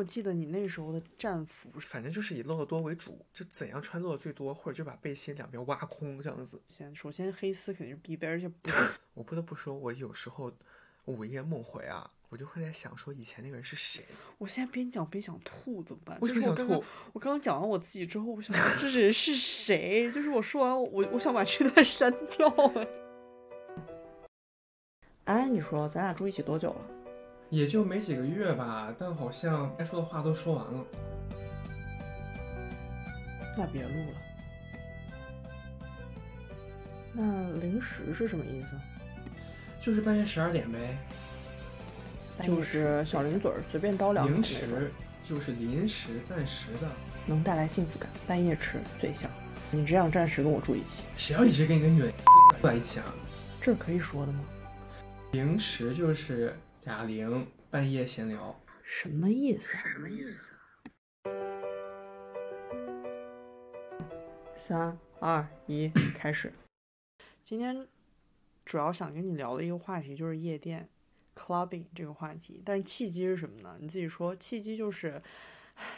有记得你那时候的战服？反正就是以露的多为主，就怎样穿露的最多，或者就把背心两边挖空这样子。先首先黑丝肯定是必备，而且不，我不得不说，我有时候午夜梦回啊，我就会在想说以前那个人是谁。我现在边讲边想吐怎么办？为什么想就是我刚刚吐？我刚刚讲完我自己之后，我想这人是谁？就是我说完我我想把这段删掉哎。哎，你说咱俩住一起多久了？也就没几个月吧，但好像该说的话都说完了。那别录了。那零食是什么意思？就是半夜十二点呗。就是小零嘴儿，随便叨两口零那种，食就是临时暂时的，能带来幸福感，半夜吃最香。你这样暂时跟我住一起，谁要一直跟一个女人住在一起啊？这可以说的吗？零食就是俩零，半夜闲聊。什么意思？什么意思？三二一，开始。今天主要想跟你聊的一个话题就是夜店 （clubbing） 这个话题，但是契机是什么呢？你自己说。契机就是唉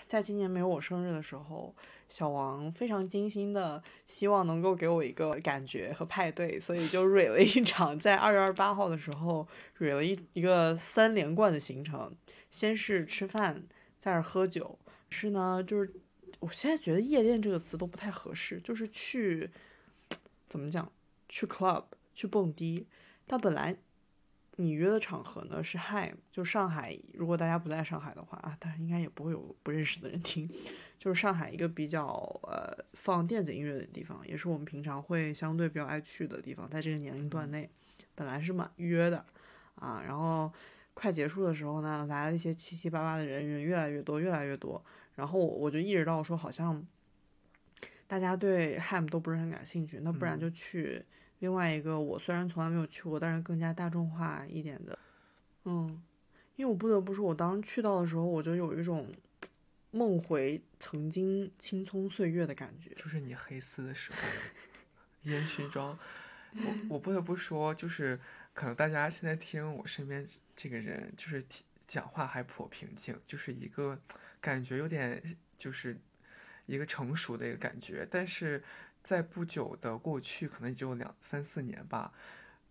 在今年没有我生日的时候，小王非常精心的希望能够给我一个感觉和派对，所以就 蕊了一场，在二月二十八号的时候蕊了一一个三连冠的行程，先是吃饭，再是喝酒。是呢，就是我现在觉得夜店这个词都不太合适，就是去怎么讲，去 club 去蹦迪。但本来你约的场合呢是 Ham，就上海。如果大家不在上海的话啊，但是应该也不会有不认识的人听。就是上海一个比较呃放电子音乐的地方，也是我们平常会相对比较爱去的地方，在这个年龄段内，本来是满约的啊，然后快结束的时候呢，来了一些七七八八的人，人越来越多，越来越多。然后我我就意识到说，好像大家对 Ham 都不是很感兴趣，那不然就去另外一个我虽然从来没有去过，但是更加大众化一点的，嗯，因为我不得不说，我当时去到的时候，我就有一种梦回曾经青葱岁月的感觉。就是你黑丝的时候，烟熏妆。我我不得不说，就是可能大家现在听我身边这个人，就是讲话还颇平静，就是一个感觉有点就是一个成熟的一个感觉，但是在不久的过去，可能也就两三四年吧。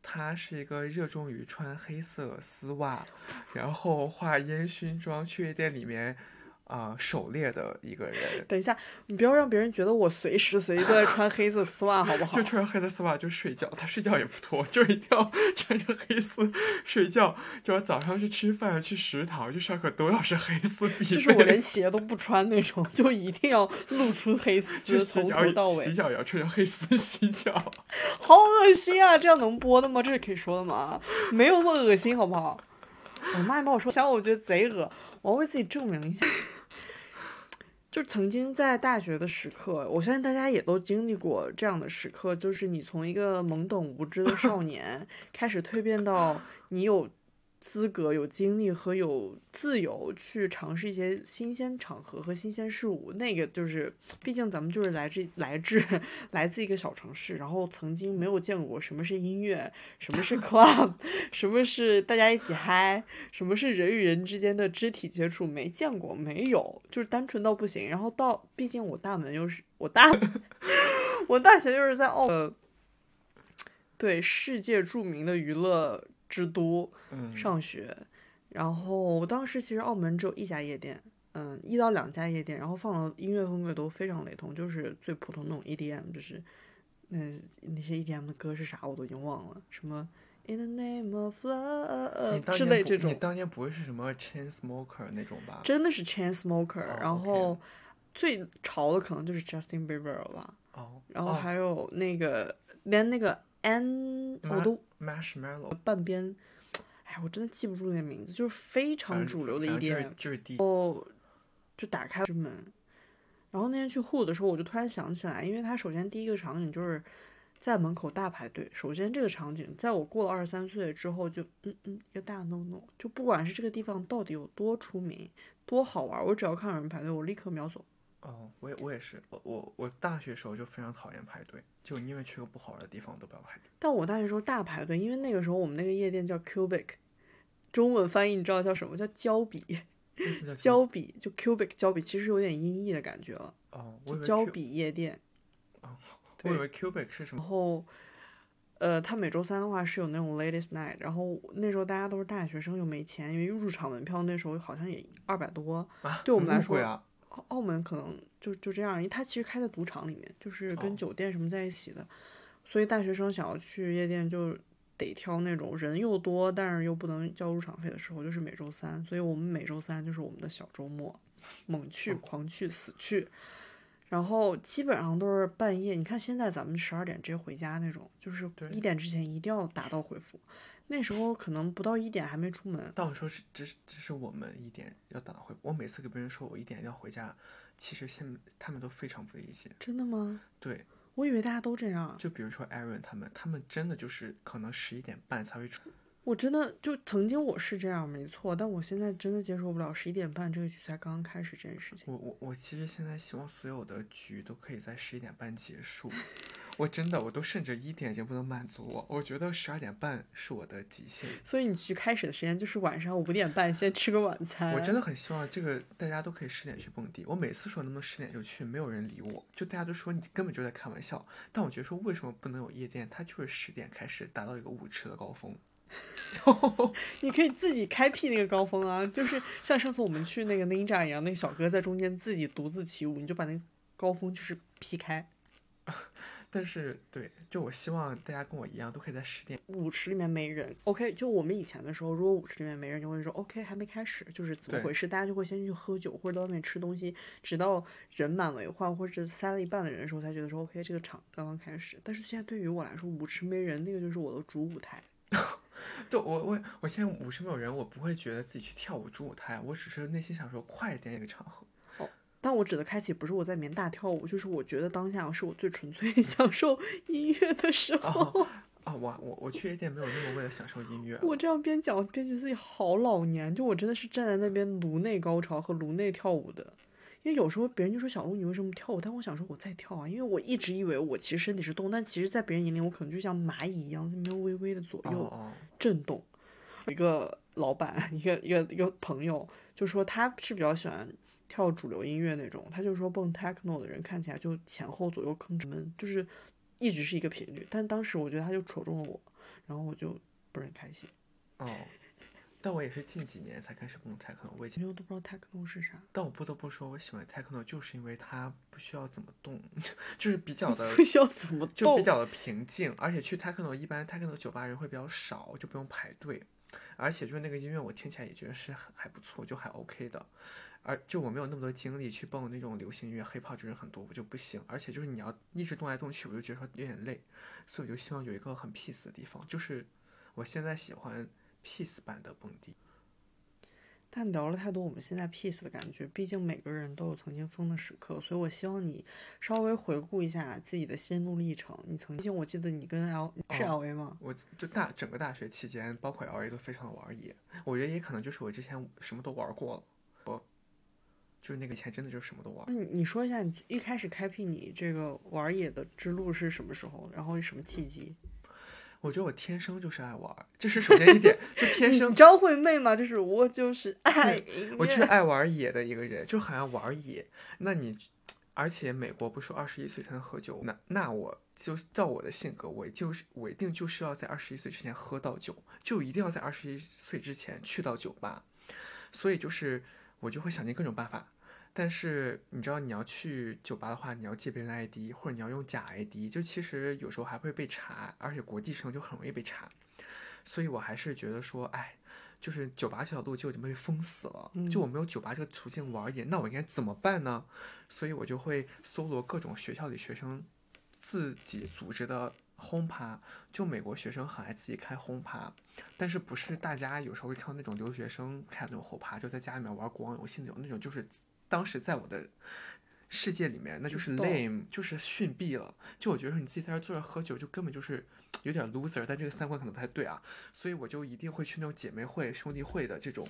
他是一个热衷于穿黑色丝袜，然后化烟熏妆去夜店里面啊、狩猎的一个人。等一下，你不要让别人觉得我随时随地都在穿黑色丝袜，好不好 就？穿黑色丝袜就睡觉，他睡觉也不脱，就是一定要 穿着黑丝睡觉。就要早上去吃饭、去食堂、去上课都要是黑丝必备。就是我连鞋都不穿那种，就一定要露出黑去丝，从洗脚头到尾洗。脚也要穿着黑丝洗脚。好恶心啊！这样能播的吗？这是可以说的吗？没有那么恶心，好不好？我妈也帮我说，想我觉得贼恶，我要为自己证明一下。就曾经在大学的时刻，我相信大家也都经历过这样的时刻，就是你从一个懵懂无知的少年，开始蜕变到你有资格、有精力和有自由去尝试一些新鲜场合和新鲜事物。那个就是，毕竟咱们就是来自来自 来自一个小城市，然后曾经没有见过什么是音乐，什么是 club，什么是大家一起嗨，什么是人与人之间的肢体接触，没见过，没有，就是单纯到不行。然后到，毕竟我大门又是我大，我大学就是在澳，对世界著名的娱乐之都嗯，上学，然后当时其实澳门只有一家夜店，嗯，一到两家夜店，然后放的音乐风格都非常雷同，就是最普通那种 EDM，就是那那些 EDM 的歌是啥我都已经忘了，什么 In the name of 你 love 当之类这种你，当年不会是什么 chain smoker 那种吧？真的是 Chainsmoker，、哦然后最潮的可能就是 Justin Bieber 了吧，哦，然后哦。还有那个、连那个 N 我都 marshmallow，半边，哎，我真的记不住那个名字，就是非常主流的反正 EDM，就是就是第就打开之门。然后那天去 Who 的时候，我就突然想起来，因为它首先第一个场景就是在门口大排队。首先这个场景，在我过了二十三岁之后就，嗯嗯一个大 no no，就不管是这个地方到底有多出名、多好玩，我只要看到有人排队，我立刻秒走。哦，我也我也是，我我我大学时候就非常讨厌排队，就因为去个不好玩的地方都不要排队。但我大学时候大排队，因为那个时候我们那个夜店叫 Cubic，中文翻译你知道叫什么？叫胶笔。胶笔就 cubic 胶笔，其实有点音译的感觉了。哦，胶笔夜店。哦，我以为 cubic 是什么？然后，呃，他每周三的话是有那种 ladies night，然后那时候大家都是大学生又没钱，因为入场门票那时候好像也二百多，啊，对我们来说澳澳门可能就就这样，因为它其实开在赌场里面，就是跟哦酒店什么在一起的，所以大学生想要去夜店就得挑那种人又多，但是又不能交入场费的时候，就是每周三，所以我们每周三就是我们的小周末，猛去、哦狂去、死去。然后基本上都是半夜，你看现在咱们十二点直接回家那种，就是一点之前一定要打道回府。那时候可能不到一点还没出门，但我说是这是这是我们一点要打到回，我每次给别人说我一点要回家，其实现他们都非常不理解。真的吗？对，我以为大家都这样。就比如说 Aaron 他们，他们真的就是可能十一点半才会出。我真的就曾经我是这样没错，但我现在真的接受不了十一点半这个局才刚刚开始这件事情。我我我其实现在希望所有的局都可以在十一点半结束。我真的我都甚至一点已经不能满足我，我觉得十二点半是我的极限。所以你去开始的时间就是晚上五点半，先吃个晚餐。我真的很希望这个大家都可以十点去蹦迪。我每次说能不能十点就去，没有人理我，就大家都说你根本就在开玩笑。但我觉得说为什么不能有夜店？它就是十点开始达到一个舞池的高峰。你可以自己开辟那个高峰啊，就是像上次我们去那个 Ninja 一样，那个小哥在中间自己独自起舞，你就把那个高峰就是劈开。但是对，就我希望大家跟我一样，都可以在十点。舞池里面没人，OK，就我们以前的时候，如果舞池里面没人，就会说 OK 还没开始，就是怎么回事？大家就会先去喝酒或者到外面吃东西，直到人满为患或者塞了一半的人的时候，才觉得说 OK 这个场刚刚开始。但是现在对于我来说，舞池没人，那个就是我的主舞台。就我我我现在舞池没有人，我不会觉得自己去跳舞主舞台，我只是内心想说快一点一个场合。但我指的开启不是我在里面大跳舞，就是我觉得当下是我最纯粹享受音乐的时候。哦哦，我我我去夜店没有那么为了享受音乐。我这样边讲边觉得自己好老年，就我真的是站在那边颅内高潮和颅内跳舞的。因为有时候别人就说小鹿你为什么跳舞？但我想说我在跳啊，因为我一直以为我其实身体是动，但其实在别人眼里我可能就像蚂蚁一样在那边微微的左右震动。有一个老板，一个一个一个朋友就说他是比较喜欢跳主流音乐那种，他就说蹦 techno 的人看起来就前后左右吭哧闷，就是一直是一个频率。但当时我觉得他就戳中了我，然后我就不是很开心。哦，但我也是近几年才开始蹦 techno，我已经，因为我都不知道 techno 是啥，但我不得不说，我喜欢 techno 就是因为它不需要怎么动，就是比较的不需要怎么动就比。较的平静，而且去 techno 一般 techno 酒吧人会比较少，就不用排队，而且就是那个音乐我听起来也觉得是还还不错，就还 OK 的。而就我没有那么多精力去蹦那种流行音乐，hiphop 就是很多我就不行，而且就是你要一直动来动去，我就觉得说有点累，所以我就希望有一个很 peace 的地方，就是我现在喜欢 peace 版的蹦迪。但聊了太多我们现在 peace 的感觉，毕竟每个人都有曾经疯的时刻，所以我希望你稍微回顾一下自己的心路历程。你曾经，我记得你跟 L 是哦 L A 吗？我就大整个大学期间，包括 L A 都非常的玩野，我觉得也可能就是我之前什么都玩过了，我就是那个钱真的就是什么都玩。那你你说一下，你一开始开辟你这个玩野的之路是什么时候？然后是什么契机？我觉得我天生就是爱玩儿，这是首先一点，就天生你张惠妹嘛，就是我就是爱我就是。爱玩野的一个人，就很爱玩野。那你，而且美国不是二十一岁才能喝酒，那那我就照我的性格，我就是我一定就是要在二十一岁之前喝到酒，就一定要在二十一岁之前去到酒吧。所以就是我就会想尽各种办法。但是你知道，你要去酒吧的话，你要借别人的 ID，或者你要用假 ID，就其实有时候还会被查，而且国际生就很容易被查。所以我还是觉得说，哎，就是酒吧这条路就已经被封死了，就我没有酒吧这个途径玩野，那我应该怎么办呢？所以我就会搜罗各种学校里学生自己组织的轰趴，就美国学生很爱自己开轰趴，但是不是大家有时候会看到那种留学生开那种轰趴，就在家里面玩国王游戏那种，那种就是当时在我的世界里面，那就是 lame，就是逊毙了。就我觉得说你自己在这坐着喝酒，就根本就是有点 loser，但这个三观可能不太对啊，所以我就一定会去那种姐妹会、兄弟会的这种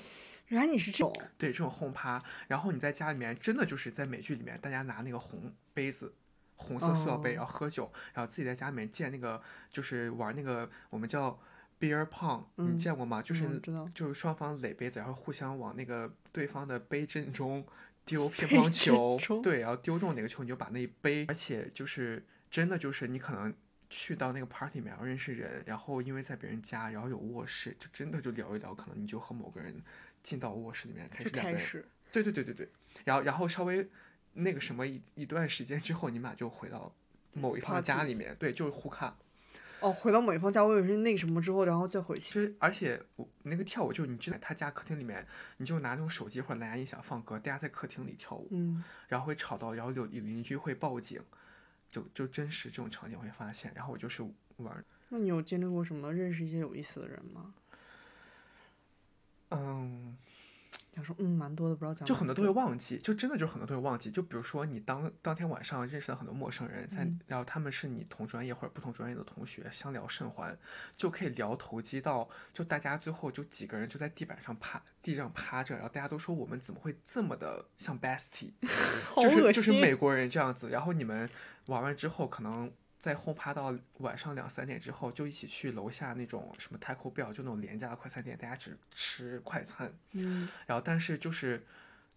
原来你是这种，对这种轰趴，然后你在家里面真的就是在美剧里面，大家拿那个红杯子。红色塑料杯，哦。然后喝酒，然后自己在家里面建那个，就是玩那个我们叫 beer pong，你见过吗？就是就是双方垒杯子，然后互相往那个对方的杯阵中丢乒乓球，对，然后丢中哪个球你就把那一杯，而且就是真的就是你可能去到那个 party 里面然后认识人，然后因为在别人家，然后有卧室，就真的就聊一聊，可能你就和某个人进到卧室里面开始两个人，对对对对对，然后然后稍微那个什么一一段时间之后，你们俩就回到某一方家里面，对，就是互看。哦，回到某一方家，我以为是那什么之后，然后再回去。其实，而且我那个跳舞，就你知道，他家客厅里面，你就拿那种手机或者蓝牙音响放歌，大家在客厅里跳舞，嗯，然后会吵到，然后有邻居会报警，就就真实这种场景会发现。然后我就是玩。那你有经历过什么认识一些有意思的人吗？嗯。想说，嗯，蛮多的，不知道讲。就很多都会忘记，就真的就很多都会忘记。就比如说，你当当天晚上认识了很多陌生人，在然后他们是你同专业或者不同专业的同学，相聊甚欢，就可以聊投机到，就大家最后就几个人就在地板上趴地上趴着，然后大家都说我们怎么会这么的像 bestie，就是就是美国人这样子。然后你们玩完之后可能。在轰趴到晚上两三点之后，就一起去楼下那种什么 Taco Bell，就那种廉价的快餐店，大家只吃快餐。嗯。然后，但是就是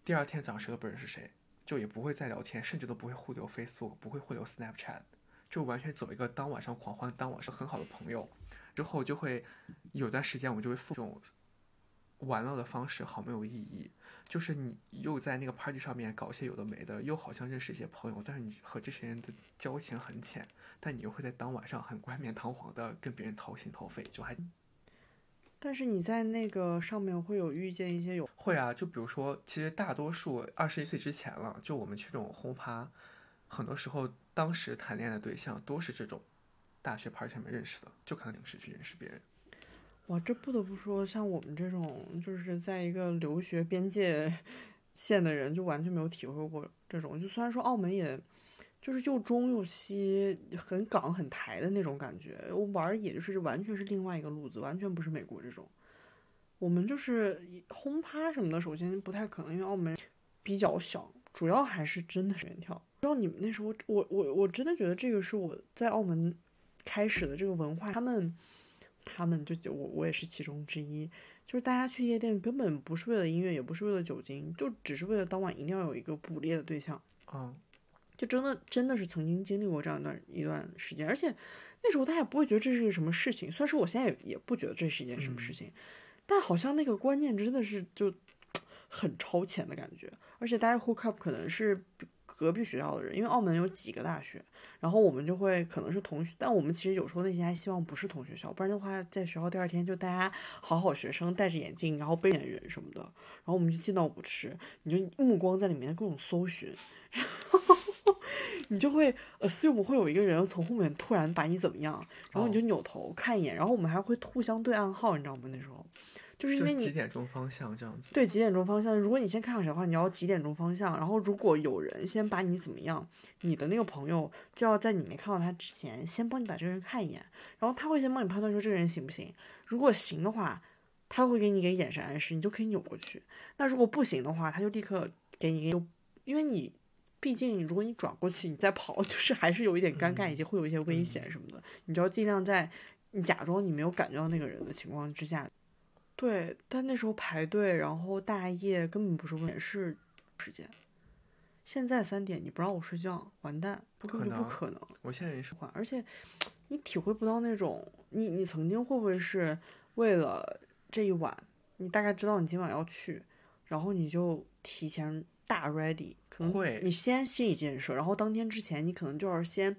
第二天早上谁都不认识谁，就也不会再聊天，甚至都不会互留 Facebook，不会互留 Snapchat，就完全走一个当晚上狂欢，当晚上很好的朋友。之后就会有段时间，我们就会复这种玩乐的方式，好没有意义。就是你又在那个 party 上面搞些有的没的，又好像认识一些朋友，但是你和这些人的交情很浅，但你又会在当晚上很冠冕堂皇的跟别人掏心掏肺，就还。但是你在那个上面会有遇见一些有会啊，就比如说，其实大多数二十一岁之前了，就我们去这种轰趴，很多时候当时谈恋爱的对象都是这种大学 party 上面认识的，就可能临时去认识别人。哇，这不得不说，像我们这种就是在一个留学边界线的人，就完全没有体会过这种。就虽然说澳门也，就是又中又西，很港很台的那种感觉，我玩也就是完全是另外一个路子，完全不是美国这种。我们就是轰趴什么的，首先不太可能，因为澳门比较小，主要还是真的是远跳。不知道你们那时候，我我我真的觉得这个是我在澳门开始的这个文化，他们。他们就我我也是其中之一，就是大家去夜店根本不是为了音乐，也不是为了酒精，就只是为了当晚一定要有一个捕猎的对象。嗯，就真的真的是曾经经历过这样一段一段时间，而且那时候大家也不会觉得这是个什么事情。虽然说我现在也也不觉得这是一件什么事情，但好像那个观念真的是就 很超前的感觉，而且大家 hook up 可能是。隔壁学校的人，因为澳门有几个大学，然后我们就会可能是同学，但我们其实有时候内心还希望不是同学校，不然的话，在学校第二天就大家好好学生戴着眼镜，然后背脸人什么的，然后我们就进到舞池，你就目光在里面各种搜寻，然后 你就会 assume 会有一个人从后面突然把你怎么样，然后你就扭头看一眼，然后我们还会互相对暗号，你知道吗？那时候。就是因为你几点钟方向这样子？对，几点钟方向。如果你先看上谁的话，你要几点钟方向。然后如果有人先把你怎么样，你的那个朋友就要在你没看到他之前，先帮你把这个人看一眼。然后他会先帮你判断说这个人行不行。如果行的话，他会给你一个眼神暗示，你就可以扭过去。那如果不行的话，他就立刻给你一个，因为你毕竟如果你转过去，你再跑，就是还是有一点尴尬，以及会有一些危险什么的。你就要尽量在你假装你没有感觉到那个人的情况之下。对，但那时候排队，然后大夜根本不是问题，是时间。现在三点你不让我睡觉，完蛋，不可能不可能。我现在也是换，而且你体会不到那种，你你曾经会不会是为了这一晚，你大概知道你今晚要去，然后你就提前大 ready，可能你先心理建设，然后当天之前你可能就要先。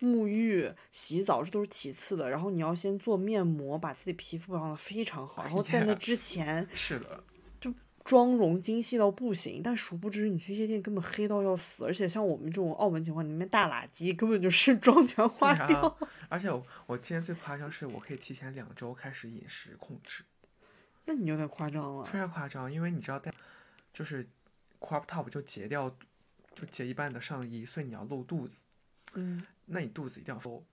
沐浴、洗澡这都是其次的，然后你要先做面膜，把自己皮肤保养的非常好，然后在那 之前 是的，就妆容精细到不行。但殊不知你去夜店根本黑到要死，而且像我们这种澳门情况，里面大垃圾根本就 是妆全花掉。而且我我之前最夸张是我可以提前两周开始饮食控制，那你有点夸张了。非常夸张，因为你知道带就是 crop top 就截掉，就截一半的上衣，所以你要露肚子。嗯。那你肚子一定要收，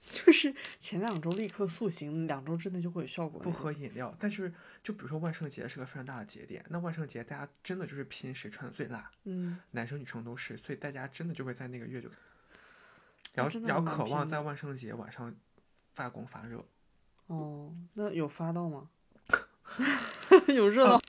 就是前两周立刻塑形，两周之内就会有效果。不喝饮料，但是就比如说万圣节是个非常大的节点，那万圣节大家真的就是拼谁穿的最辣，嗯，男生女生都是，所以大家真的就会在那个月就，然后然后渴望在万圣节晚上发光发热，哦，那有发到吗？有热闹？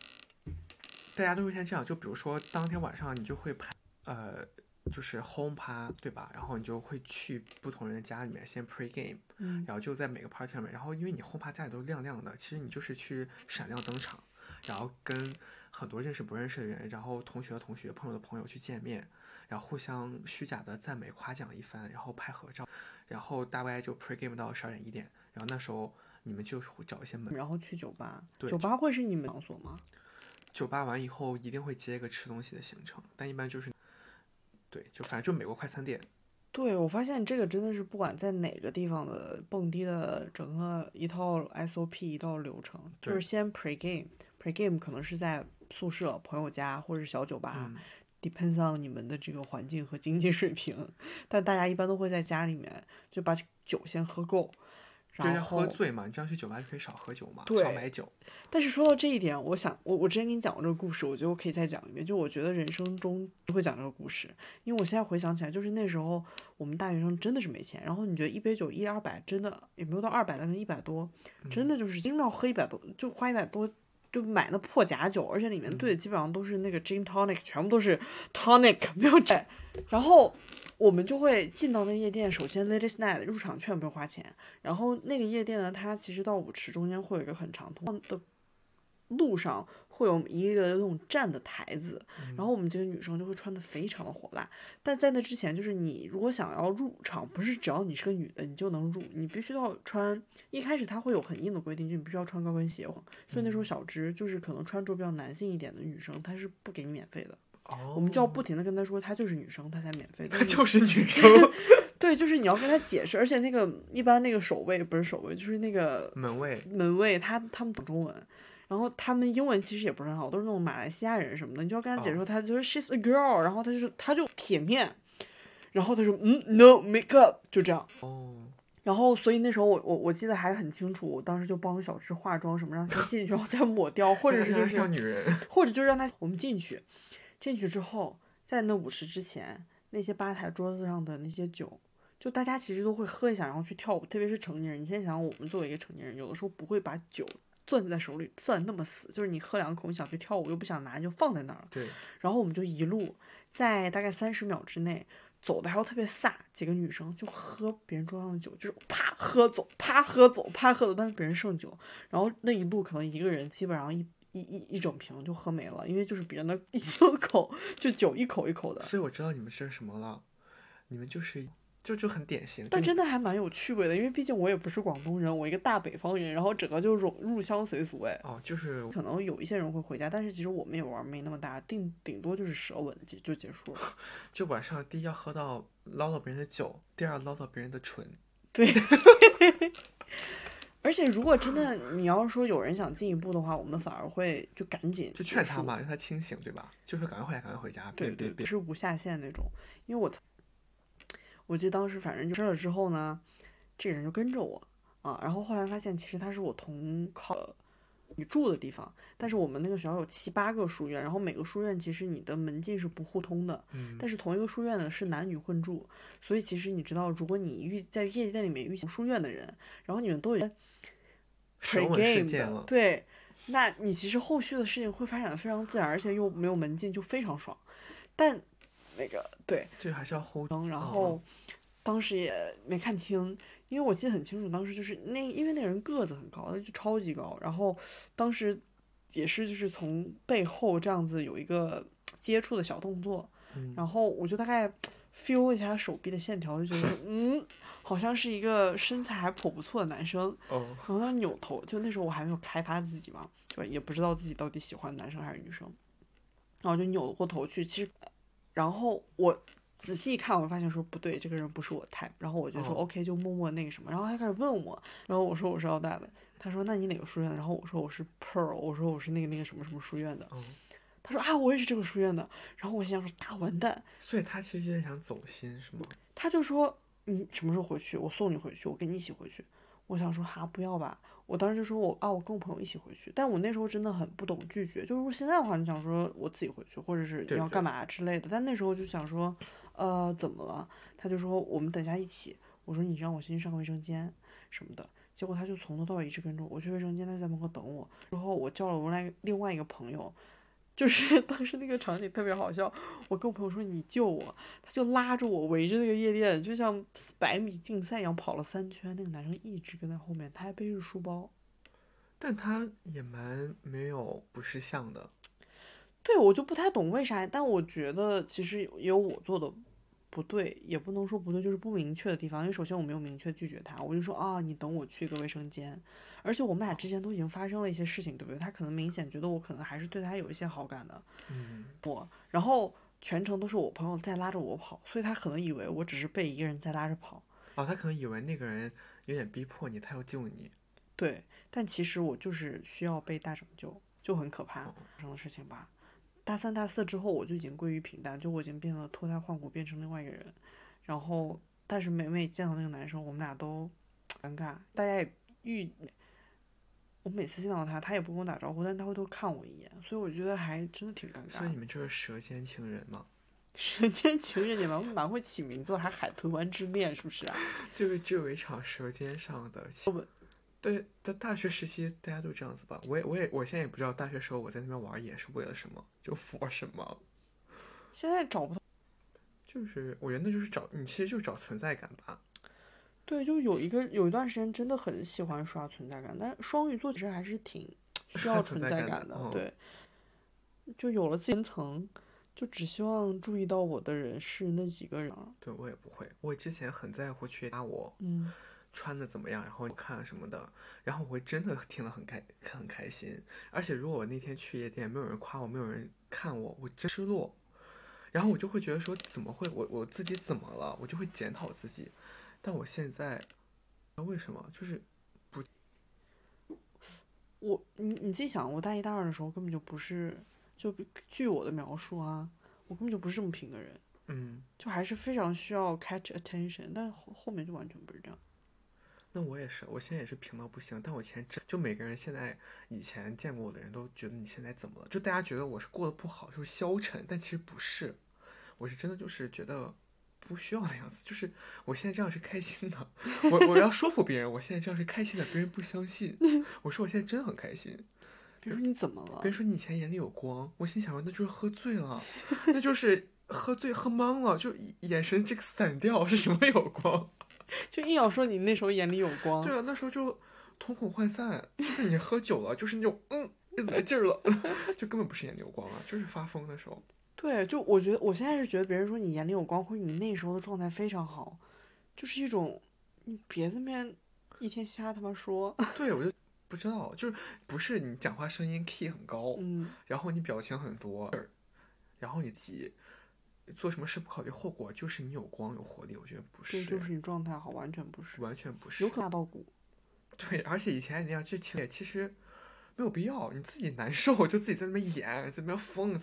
大家都会先这样，就比如说当天晚上你就会拍，呃，就是 home 趴，对吧？然后你就会去不同人的家里面先 pre game，嗯然后就在每个 party 上面，然后因为你 home 趴家里都亮亮的，其实你就是去闪亮登场，然后跟很多认识不认识的人，然后同学的同学、朋友的朋友去见面，然后互相虚假的赞美夸奖一番，然后拍合照，然后大概就 pre game 到十二点一点，然后那时候你们就是会找一些门，然后去酒吧，对酒吧会是你们场所吗？酒吧完以后一定会接一个吃东西的行程，但一般就是，对，就反正就美国快餐店。对，我发现这个真的是不管在哪个地方的蹦迪的整个一套 SOP 一套流程，就是先 pre game，pre game 可能是在宿舍、朋友家或者是小酒吧、嗯 d e p e n d s on 你们的这个环境和经济水平，但大家一般都会在家里面就把酒先喝够，然后喝醉嘛，你这样去酒吧就可以少喝酒嘛，对少买酒。但是说到这一点，我想我我之前跟你讲过这个故事，我觉得我可以再讲一遍。就我觉得人生中会讲这个故事，因为我现在回想起来，就是那时候我们大学生真的是没钱，然后你觉得一杯酒一二百，真的也没有到二百，但是一百多，真的就是经常喝一百多，就花一百多。就买那破假酒，而且里面兑的基本上都是那个 gin tonic，全部都是 tonic，没有这。然后我们就会进到那个夜店，首先 ladies night 入场券不用花钱，然后那个夜店呢，它其实到舞池中间会有一个很长通的路上会有一个那种站的台子，然后我们几个女生就会穿的非常的火辣。但在那之前，就是你如果想要入场，不是只要你是个女的你就能入，你必须要穿。一开始他会有很硬的规定，就你必须要穿高跟鞋。所以那时候小芝就是可能穿着比较男性一点的女生，她是不给你免费的。哦，我们就要不停的跟她说她就是女生，她才免费。但她 就是女生。对，就是你要跟她解释，而且那个一般那个守卫不是守卫，就是那个门卫，门卫他他们懂中文，然后他们英文其实也不是很好，都是那种马来西亚人什么的，你就要跟他解释说，他就是 she's a girl，然后他就是他就铁面，然后他说嗯 no makeup 就这样，哦，然后所以那时候我我我记得还很清楚，我当时就帮小芝化妆什么，让他进去然后再抹掉，或者是 就是像女人。或者就让他我们进去，进去之后，在那舞池之前，那些吧台桌子上的那些酒，就大家其实都会喝一下，然后去跳舞。特别是成年人，你现在想想，我们作为一个成年人，有的时候不会把酒攥在手里攥那么死，就是你喝两口，你想去跳舞又不想拿，就放在那儿了。对，然后我们就一路在大概三十秒之内。走的还要特别飒，几个女生就喝别人桌上的酒，就是啪喝走，啪喝走，啪喝走，但是别人剩酒，然后那一路可能一个人基本上一一一一整瓶就喝没了，因为就是别人的一小口就酒一口一口的，所以我知道你们是什么了，你们就是就就很典型。但真的还蛮有趣味的，因为毕竟我也不是广东人，我一个大北方人，然后整个就融入乡随俗哎。哦，就是可能有一些人会回家，但是其实我们也玩没那么大，顶顶多就是舌吻结就结束了。就晚上第一要喝到捞到别人的酒，第二捞到别人的唇。对，而且如果真的你要说有人想进一步的话，我们反而会就赶紧就劝他嘛，让他清醒，对吧？就是赶快回家，赶快回家，对对，别别别。是无下限那种。因为我我记得当时反正就吃了之后呢，这个人就跟着我啊，然后后来发现其实他是我同考你住的地方，但是我们那个学校有七八个书院，然后每个书院其实你的门禁是不互通的，嗯，但是同一个书院呢是男女混住，所以其实你知道，如果你遇在夜店里面遇见书院的人，然后你们都有舌 pre 吻事 game 的件了，对，那你其实后续的事情会发展的非常自然，而且又没有门禁，就非常爽。但那个对，这个还是要 hold。然嗯后当时也没看清，因为我记得很清楚，当时就是那因为那个人个子很高，他就超级高，然后当时也是就是从背后这样子有一个接触的小动作，嗯然后我就大概 feel 一下他手臂的线条，就觉得 嗯，好像是一个身材还颇不错的男生，哦，然后他扭头，就那时候我还没有开发自己嘛，就也不知道自己到底喜欢男生还是女生，然后就扭过头去，其实，然后我仔细一看，我发现说不对，这个人不是我 type，然后我就说、哦 OK，就默默那个什么，然后他开始问我，然后我说我是澳大的，他说那你哪个书院的？然后我说我是 Pearl，我说我是那个那个什么什么书院的，嗯，他说啊我也是这个书院的，然后我心想说大完蛋，所以他其实有点想走心，是吗？他就说你什么时候回去？我送你回去，我跟你一起回去。我想说哈不要吧，我当时就说我啊我跟我朋友一起回去，但我那时候真的很不懂拒绝。就如果现在的话，你想说我自己回去，或者是你要干嘛之类的，但那时候就想说，呃怎么了？他就说我们等下一起。我说你让我先去上个卫生间什么的。结果他就从头到尾一直跟着我，我去卫生间，他就在门口等我。之后我叫了我来另外一个朋友，就是 当时那个场景特别好笑。我跟我朋友说你救我，他就拉着我围着那个夜店，就像百米竞赛一样跑了三圈。那个男生一直跟在后面，他还背着书包。但他也蛮没有不识相的。对，我就不太懂为啥，但我觉得其实也有我做的。不对，也不能说不对，就是不明确的地方。因为首先我没有明确拒绝他，我就说啊，你等我去一个卫生间。而且我们俩之前都已经发生了一些事情，对不对？他可能明显觉得我可能还是对他有一些好感的。嗯。我，然后全程都是我朋友在拉着我跑，所以他可能以为我只是被一个人在拉着跑。哦，他可能以为那个人有点逼迫你，他要救你。对，但其实我就是需要被大拯救，就很可怕发生的事情吧。大三、大四之后，我就已经归于平淡，就我已经变得脱胎换骨，变成另外一个人。然后，但是每每见到那个男生，我们俩都尴尬。大家也遇，我每次见到他，他也不跟我打招呼，但他会多看我一眼，所以我觉得还真的挺尴尬。所以你们就是舌尖情人吗？舌尖情人，你们蛮会起名字，还海豚湾之恋，是不是啊？就是只有一场舌尖上的亲。对，在大学时期大家都这样子吧。我也，我也，我现在也不知道大学时候我在那边玩也是为了什么，就 for 什么。现在找不到，就是我觉得就是找你，其实就是找存在感吧。对，就有一个有一段时间真的很喜欢刷存在感，但双鱼座其实还是挺 需要存在感的。对，就有了自己层，就只希望注意到我的人是那几个人。对我也不会，我之前很在乎去拉我。嗯。穿的怎么样？然后看什么的，然后我会真的听得很开很开心。而且如果我那天去夜店，没有人夸我，没有人看我，我真失落。然后我就会觉得说，怎么会我我自己怎么了？我就会检讨自己。但我现在，为什么就是不？我你你自己想，我大一大二的时候根本就不是，就据我的描述啊，我根本就不是这么平的人。嗯，就还是非常需要 catch attention，但后后面就完全不是这样。那我也是，我现在也是平到不行。但我以前真就每个人现在以前见过我的人都觉得你现在怎么了？就大家觉得我是过得不好，就是消沉。但其实不是，我是真的就是觉得不需要那样子。就是我现在这样是开心的。我我要说服别人，我现在这样是开心的，别人不相信。我说我现在真的很开心。别人说你怎么了？别人说你以前眼里有光。我心想说那就是喝醉了，那就是喝醉喝懵了，就眼神这个散掉是什么有光？就硬要说你那时候眼里有光，对啊，那时候就瞳孔涣散，就是你喝酒了，就是那种嗯来劲儿了，就根本不是眼里有光啊，就是发疯的时候。对，就我觉得我现在是觉得别人说你眼里有光，或者你那时候的状态非常好，就是一种你别在那一天瞎他妈说。对，我就不知道，就是不是你讲话声音 key 很高，嗯，然后你表情很多，然后你急。做什么事不考虑后果，就是你有光有活力，我觉得不是。对，就是你状态好，完全不是。完全不是。有可能到骨。对，而且以前那样就情其实没有必要，你自己难受就自己在那边演，在那边疯，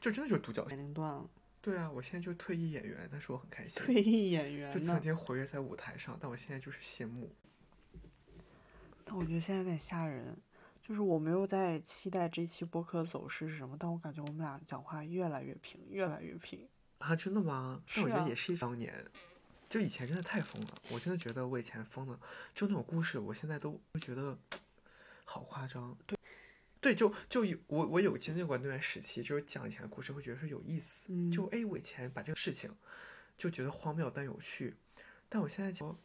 就真的就是独角戏。年龄段了。对啊，我现在就是退役演员，但是我很开心。退役演员。就曾经活跃在舞台上，但我现在就是谢幕。但我觉得现在有点吓人。就是我没有在期待这期播客的走势是什么，但我感觉我们俩讲话越来越平，越来越平啊！真的吗？但我觉得也是一方年，就以前真的太疯了，我真的觉得我以前疯了，就那种故事，我现在都会觉得 好夸张。对，对，就就有我我有经历过那段时期，就是讲以前的故事会觉得说有意思，就哎，我以前把这个事情就觉得荒谬但有趣，但我现在就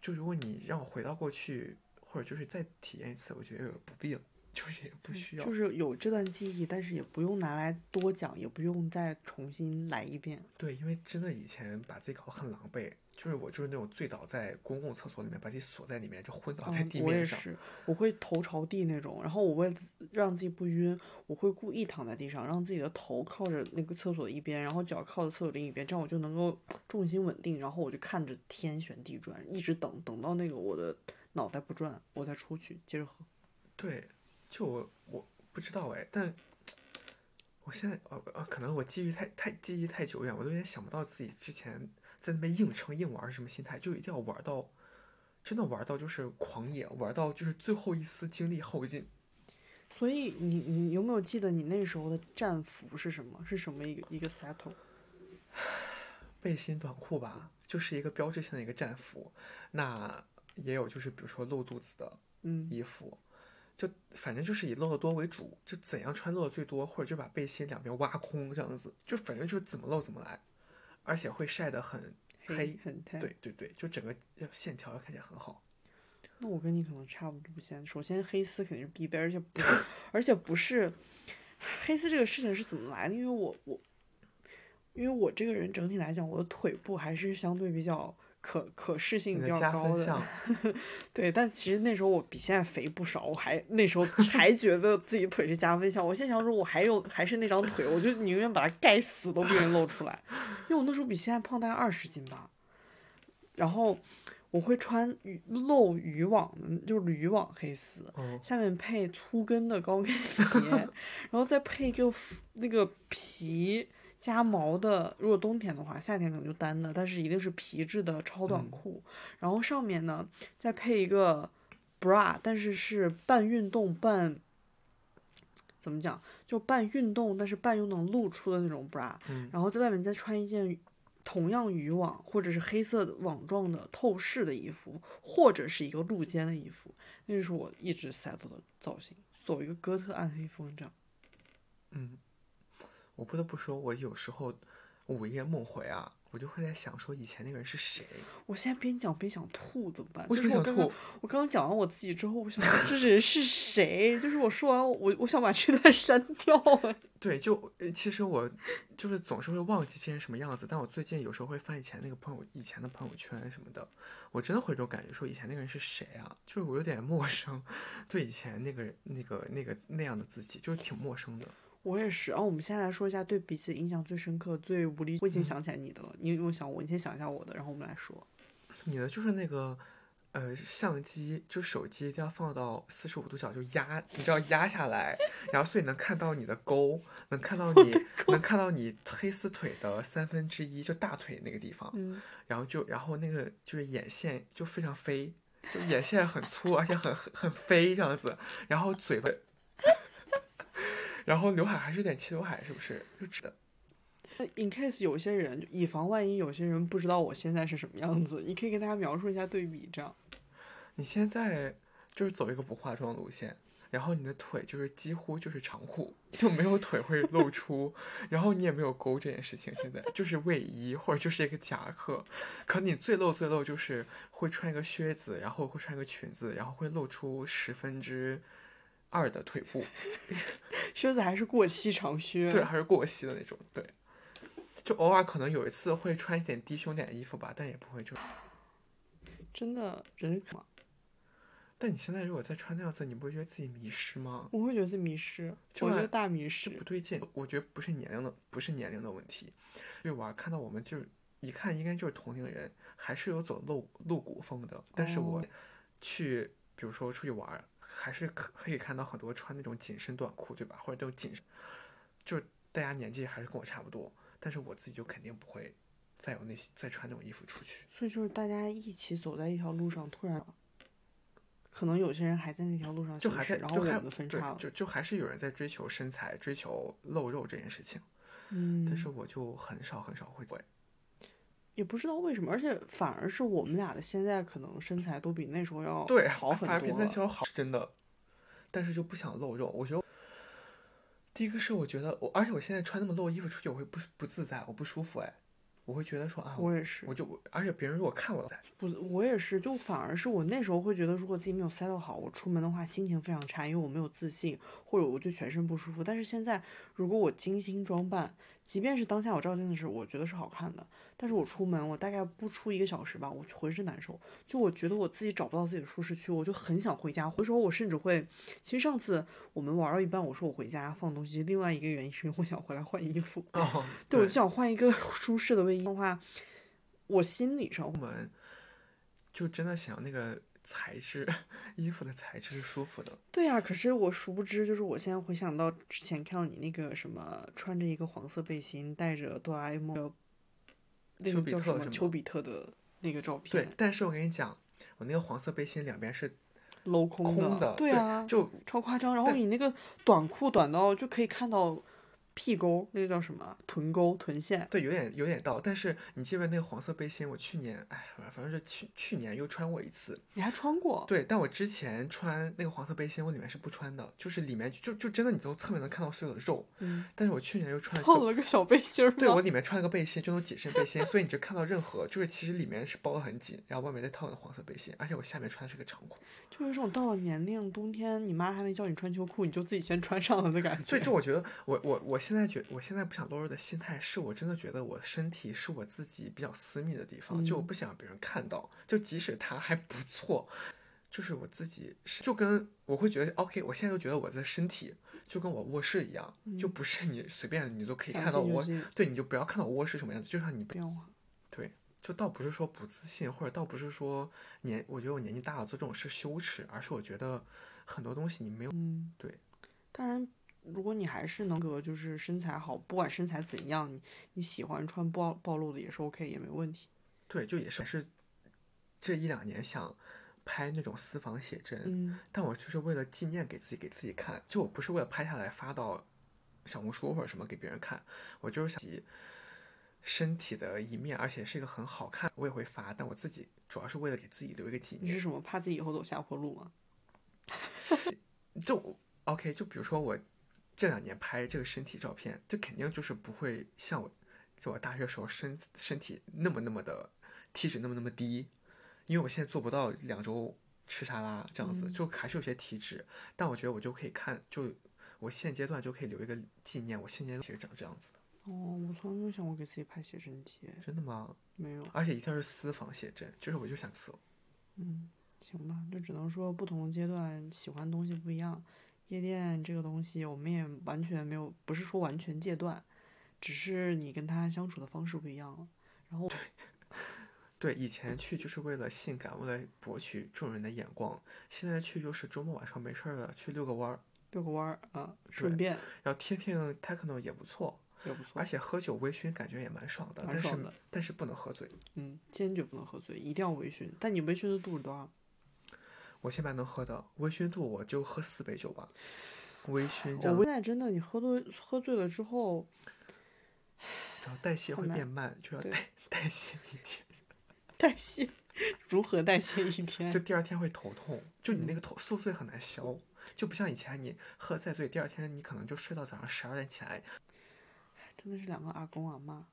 就如果你让我回到过去。或者就是再体验一次，我觉得不必了，就是也不需要。就是有这段记忆，但是也不用拿来多讲，也不用再重新来一遍。对，因为真的以前把自己搞得很狼狈，就是我就是那种醉倒在公共厕所里面，把自己锁在里面，就昏倒在地面上。我也是，我会头朝地那种，然后我为了让自己不晕，我会故意躺在地上，让自己的头靠着那个厕所的一边，然后脚靠着厕所另一边，这样我就能够重心稳定，然后我就看着天旋地转，一直等等到那个我的。脑袋不转，我再出去接着喝。对，就我我不知道哎，但我现在呃呃，可能我记忆太太记忆太久远，我都有点想不到自己之前在那边硬撑硬玩是什么心态，就一定要玩到真的玩到就是狂野，玩到就是最后一丝精力耗尽。所以你你有没有记得你那时候的战服是什么？是什么一个一个 settle？背心短裤吧，就是一个标志性的一个战服。那也有就是比如说露肚子的嗯，衣服，就反正就是以露的多为主，就怎样穿露的最多，或者就把背心两边挖空这样子，就反正就是怎么露怎么来，而且会晒得很黑，很太。对对对，就整个线条要看起来很好。那我跟你可能差不多。先，首先黑丝肯定是必备，而且不是，而且不是黑丝这个事情是怎么来的？因为我我因为我这个人整体来讲，我的腿部还是相对比较可可视性比较高的。分，对，但其实那时候我比现在肥不少，我还那时候还觉得自己腿是加分项。我现在想说，我还有还是那张腿，我就宁愿把它盖死都不愿意露出来，因为我那时候比现在胖大概二十斤吧。然后我会穿渔露渔网的，就是渔网黑丝，嗯，下面配粗跟的高跟鞋，然后再配一个那个皮加毛的，如果冬天的话，夏天可能就单的，但是一定是皮质的超短嗯裤，然后上面呢再配一个 bra，但是是半运动半。怎么讲？就半运动，但是半又能露出的那种 bra，、嗯然后在外面再穿一件同样渔网或者是黑色的网状的透视的衣服，或者是一个露肩的衣服，那就是我一直 settle 的造型，走一个哥特暗黑风这样。嗯，我不得不说，我有时候午夜梦回啊，我就会在想说以前那个人是谁？我现在边讲边想吐怎么办？为什么想就是我刚？我刚刚讲完我自己之后，我想说这人是谁？就是我说完我我想把这段删掉哎。对，就呃其实我就是总是会忘记之前什么样子，但我最近有时候会翻以前那个朋友以前的朋友圈什么的，我真的会有种感觉，说以前那个人是谁啊？就是我有点陌生，对以前那个人那个那个那样的自己，就是挺陌生的。我也是。然后我们先来说一下对彼此印象最深刻、最无力。我已经想起来你的了，你有没有想我？你先想一下我的，然后我们来说。你的就是那个，呃，相机就手机一定要放到四十五度角，就压，你知道压下来，然后所以能看到你的沟，能看到你，能看到你黑丝腿的三分之一，就大腿那个地方，嗯，然后就然后那个就是眼线就非常飞，就眼线很粗，而且很很很飞这样子，然后嘴巴，然后刘海还是有点齐刘海，是不是？就直的。那 in case 有些人，以防万一有些人不知道我现在是什么样子，你可以给大家描述一下对比，这样。你现在就是走一个不化妆路线，然后你的腿就是几乎就是长裤，就没有腿会露出，然后你也没有勾这件事情，现在就是卫衣或者就是一个夹克，可你最露最露就是会穿一个靴子，然后会穿一个裙子，然后会露出十分之二的腿部，靴子还是过膝长靴。对，还是过膝的那种，对。就偶尔可能有一次会穿一点低胸点的衣服吧，但也不会就。真的人可，但你现在如果再穿那样子，你不会觉得自己迷失吗？我会觉得自己迷失，就我觉得大迷失。不对劲，我觉得不是年龄的，不是年龄的问题，就是我看到我们就是一看应该就是同龄人，还是有走露露骨风的，但是我哦去，比如说出去玩儿，还是可可以看到很多穿那种紧身短裤，对吧？或者这种紧身，就是大家年纪还是跟我差不多，但是我自己就肯定不会再有那些再穿那种衣服出去。所以就是大家一起走在一条路上，突然，可能有些人还在那条路上就还在，就还然后我们分对叉了。就就还是有人在追求身材、追求露肉这件事情，嗯，但是我就很少很少会会。也不知道为什么，而且反而是我们俩的现在可能身材都比那时候要对，好很反而比多。那时候好，是真的。但是就不想露肉，我觉得第一个是我觉得我，而且我现在穿那么露衣服出去，我会不不自在，我不舒服哎，我会觉得说啊，我也是我，就而且别人如果看我在，不，我也是，就反而是我那时候会觉得，如果自己没有 settle 好，我出门的话心情非常差，因为我没有自信，或者我就全身不舒服。但是现在，如果我精心装扮，即便是当下我照镜的时候，我觉得是好看的，但是我出门，我大概不出一个小时吧，我浑身难受，就我觉得我自己找不到自己的舒适区，我就很想回家。有时候我甚至会，其实上次我们玩到一半，我说我回家放东西，另外一个原因是因为我想回来换衣服，哦，对，我就想换一个 舒适的卫衣的话，我心理上出门就真的想那个材质，衣服的材质是舒服的。对呀、可是我殊不知，就是我现在回想到之前看到你那个什么，穿着一个黄色背心，带着哆啦 A 梦的那个叫什么丘比特的那个照片对，，但是我跟你讲，我那个黄色背心两边是镂空空的，对对啊，就超夸张。然后你那个短裤短到就可以看到屁沟，那个叫什么？臀沟、臀线。对，有点有点到。但是你记得那个黄色背心，我去年，哎，反正是去去年又穿过一次。你还穿过？对，但我之前穿那个黄色背心，我里面是不穿的，就是里面就就真的你从侧面能看到所有的肉。嗯。但是我去年又穿套了个小背心儿。对，我里面穿了个背心，就那种紧身背心，所以你就看到任何，就是其实里面是包的很紧，然后外面再套个黄色背心，而且我下面穿的是个长裤。就是这种到了年龄，冬天你妈还没叫你穿秋裤，你就自己先穿上了的感觉。所以，就我觉得，我我我现在觉，我现在不想露肉的心态，是我真的觉得我的身体是我自己比较私密的地方，就我不想让别人看到，就即使它还不错，就是我自己，就跟我会觉得，OK，我现在就觉得我的身体就跟我卧室一样，就不是你随便你都可以看到我，对，你就不要看到我卧室什么样子，就像你变化，对。就倒不是说不自信，或者倒不是说年，我觉得我年纪大了做这种事羞耻，而是我觉得很多东西你没有，嗯，对。当然，如果你还是能够就是身材好，不管身材怎样，你你喜欢穿暴暴露的也是 OK，也没问题。对，就也是是这一两年想拍那种私房写真，嗯，但我就是为了纪念给自己给自己看，就我不是为了拍下来发到小红书或者什么给别人看，我就是想。身体的一面，而且是一个很好看，我也会发，但我自己主要是为了给自己留一个纪念。你是什么？怕自己以后走下坡路吗？就 OK，就比如说我这两年拍这个身体照片，这肯定就是不会像我就我大学时候身身体那么那么的体脂那么那么低，因为我现在做不到两周吃沙拉这样子，就还是有些体脂。但我觉得我就可以看，就我现阶段就可以留一个纪念，我现阶段其实长这样子的。哦，我从来没有想过给自己拍写真集。真的吗？没有。而且一定是私房写真，就是我就想搜。嗯，行吧，就只能说不同阶段喜欢东西不一样。夜店这个东西，我们也完全没有，不是说完全戒断，只是你跟他相处的方式不一样了。然后，对，以前去就是为了性感，为了博取众人的眼光。现在去就是周末晚上没事儿了，去遛个弯儿。遛个弯儿啊，顺便。然后听听 techno 也不错。也不错，而且喝酒微醺感觉也蛮爽的，但是但是不能喝醉。嗯，坚决不能喝醉，一定要微醺。但你微醺的度是多少？我现在能喝的微醺度，我就喝四杯酒吧。微醺。我现在真的，你喝多喝醉了之后，然后代谢会变慢，就要代代谢一天。代谢？如何代谢一天？就第二天会头痛，就你那个头宿醉很难消，就不像以前你喝再醉，第二天你可能就睡到早上十二点起来。真的是两个阿公阿妈，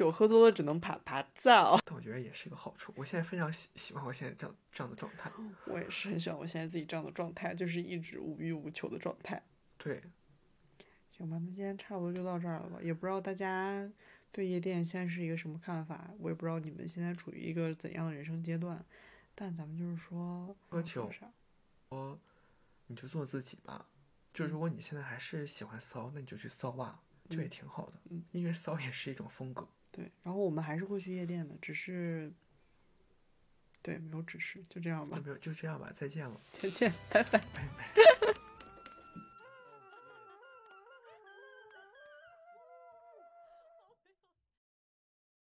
酒喝多了只能爬爬灶。但我觉得也是一个好处。我现在非常喜喜欢我现在这样这样的状态。我也是很喜欢我现在自己这样的状态，就是一直无欲无求的状态。对。行吧，那今天差不多就到这儿了吧？也不知道大家对夜店现在是一个什么看法，我也不知道你们现在处于一个怎样的人生阶段。但咱们就是说，喝酒，说你就做自己吧。就如果你现在还是喜欢骚，那你就去骚吧，这也挺好的。嗯，因为骚也是一种风格。对，然后我们还是会去夜店的，只是，对，没有只是，就这样吧。就没有，就这样吧，再见了。再见，拜拜，拜拜。